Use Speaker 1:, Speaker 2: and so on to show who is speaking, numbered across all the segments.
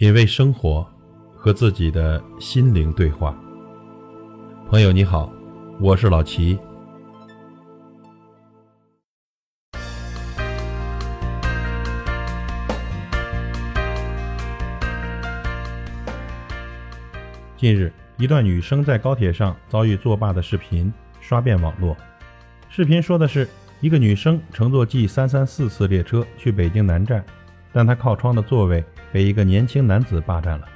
Speaker 1: 品味生活，和自己的心灵对话。朋友你好，我是老齐。近日，一段女生在高铁上遭遇作罢的视频刷遍网络。视频说的是，一个女生乘坐 G 三三四次列车去北京南站，但她靠窗的座位。被一个年轻男子霸占了，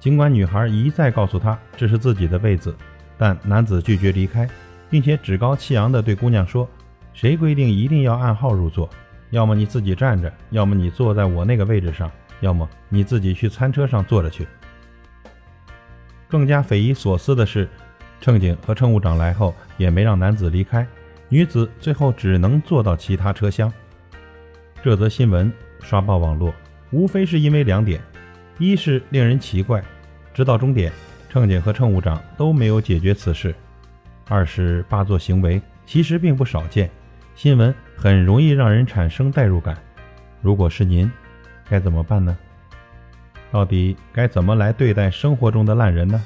Speaker 1: 尽管女孩一再告诉他这是自己的位子，但男子拒绝离开，并且趾高气扬地对姑娘说：“谁规定一定要按号入座？要么你自己站着，要么你坐在我那个位置上，要么你自己去餐车上坐着去。”更加匪夷所思的是，乘警和乘务长来后也没让男子离开，女子最后只能坐到其他车厢。这则新闻刷爆网络。无非是因为两点：一是令人奇怪，直到终点，乘警和乘务长都没有解决此事；二是霸座行为其实并不少见，新闻很容易让人产生代入感。如果是您，该怎么办呢？到底该怎么来对待生活中的烂人呢？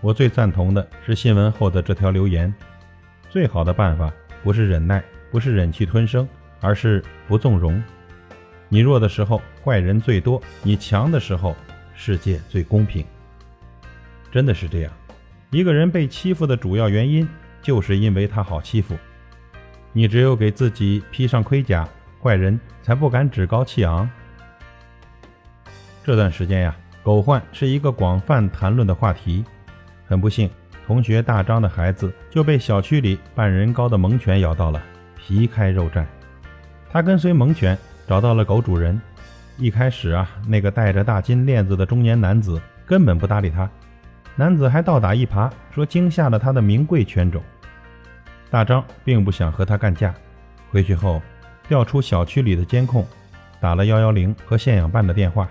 Speaker 1: 我最赞同的是新闻后的这条留言：最好的办法不是忍耐，不是忍气吞声，而是不纵容。你弱的时候，坏人最多；你强的时候，世界最公平。真的是这样。一个人被欺负的主要原因，就是因为他好欺负。你只有给自己披上盔甲，坏人才不敢趾高气昂。这段时间呀，狗患是一个广泛谈论的话题。很不幸，同学大张的孩子就被小区里半人高的猛犬咬到了，皮开肉绽。他跟随猛犬。找到了狗主人，一开始啊，那个戴着大金链子的中年男子根本不搭理他，男子还倒打一耙，说惊吓了他的名贵犬种。大张并不想和他干架，回去后调出小区里的监控，打了幺幺零和县养办的电话，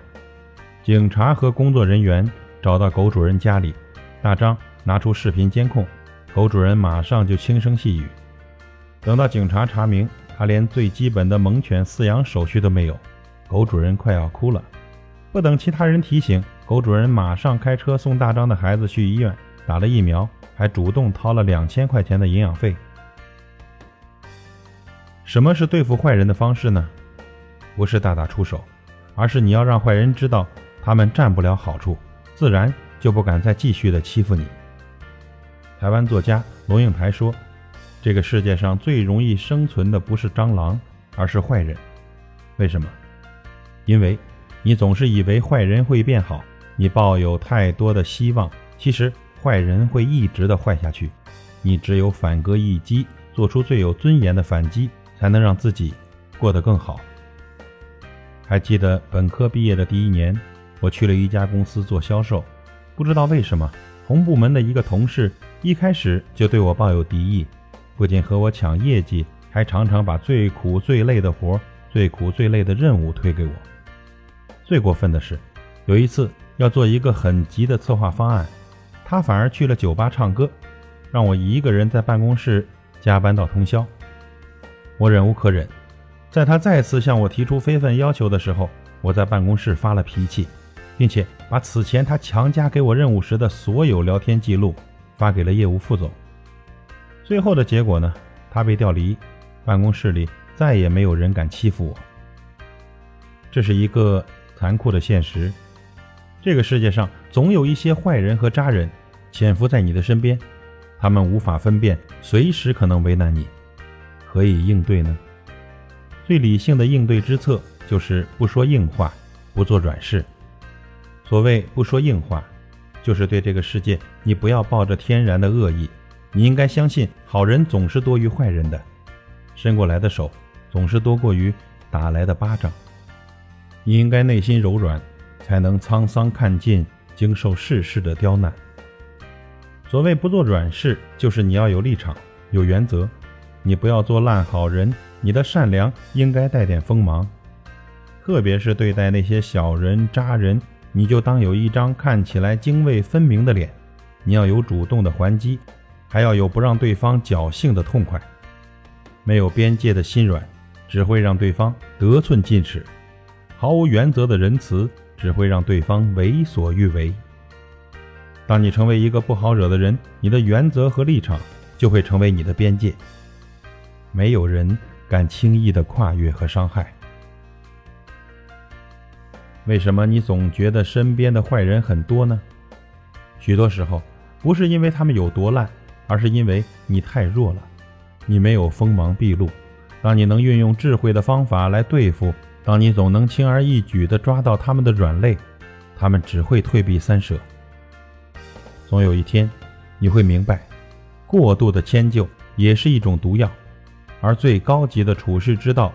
Speaker 1: 警察和工作人员找到狗主人家里，大张拿出视频监控，狗主人马上就轻声细语，等到警察查明。他连最基本的猛犬饲养手续都没有，狗主人快要哭了。不等其他人提醒，狗主人马上开车送大张的孩子去医院打了疫苗，还主动掏了两千块钱的营养费。什么是对付坏人的方式呢？不是大打出手，而是你要让坏人知道他们占不了好处，自然就不敢再继续的欺负你。台湾作家龙应台说。这个世界上最容易生存的不是蟑螂，而是坏人。为什么？因为，你总是以为坏人会变好，你抱有太多的希望。其实，坏人会一直的坏下去。你只有反戈一击，做出最有尊严的反击，才能让自己过得更好。还记得本科毕业的第一年，我去了一家公司做销售，不知道为什么，同部门的一个同事一开始就对我抱有敌意。不仅和我抢业绩，还常常把最苦最累的活、最苦最累的任务推给我。最过分的是，有一次要做一个很急的策划方案，他反而去了酒吧唱歌，让我一个人在办公室加班到通宵。我忍无可忍，在他再次向我提出非分要求的时候，我在办公室发了脾气，并且把此前他强加给我任务时的所有聊天记录发给了业务副总。最后的结果呢？他被调离，办公室里再也没有人敢欺负我。这是一个残酷的现实。这个世界上总有一些坏人和渣人潜伏在你的身边，他们无法分辨，随时可能为难你。何以应对呢？最理性的应对之策就是不说硬话，不做软事。所谓不说硬话，就是对这个世界，你不要抱着天然的恶意。你应该相信，好人总是多于坏人的，伸过来的手总是多过于打来的巴掌。你应该内心柔软，才能沧桑看尽，经受世事的刁难。所谓不做软事，就是你要有立场、有原则。你不要做烂好人，你的善良应该带点锋芒。特别是对待那些小人渣人，你就当有一张看起来泾渭分明的脸，你要有主动的还击。还要有不让对方侥幸的痛快，没有边界的心软，只会让对方得寸进尺；毫无原则的仁慈，只会让对方为所欲为。当你成为一个不好惹的人，你的原则和立场就会成为你的边界。没有人敢轻易的跨越和伤害。为什么你总觉得身边的坏人很多呢？许多时候，不是因为他们有多烂，而是因为你太弱了。你没有锋芒毕露。当你能运用智慧的方法来对付，当你总能轻而易举地抓到他们的软肋，他们只会退避三舍。总有一天，你会明白，过度的迁就也是一种毒药，而最高级的处世之道，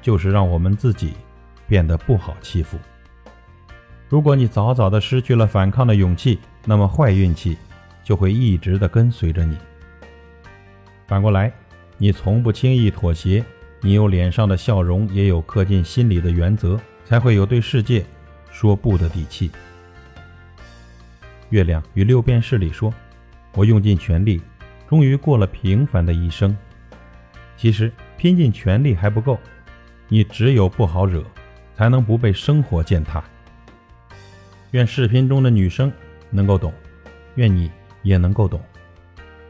Speaker 1: 就是让我们自己变得不好欺负。如果你早早的失去了反抗的勇气，那么坏运气就会一直的跟随着你。反过来，你从不轻易妥协，你有脸上的笑容，也有刻进心里的原则，才会有对世界说不的底气。月亮与六便士里说：“我用尽全力，终于过了平凡的一生。”其实拼尽全力还不够，你只有不好惹，才能不被生活践踏。愿视频中的女生能够懂，愿你也能够懂。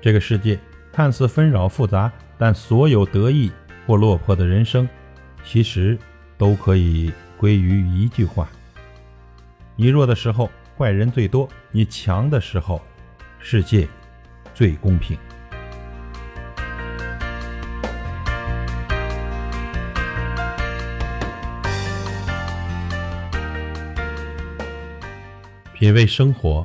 Speaker 1: 这个世界看似纷扰复杂，但所有得意或落魄的人生，其实都可以归于一句话：你弱的时候，坏人最多；你强的时候，世界最公平。品味生活，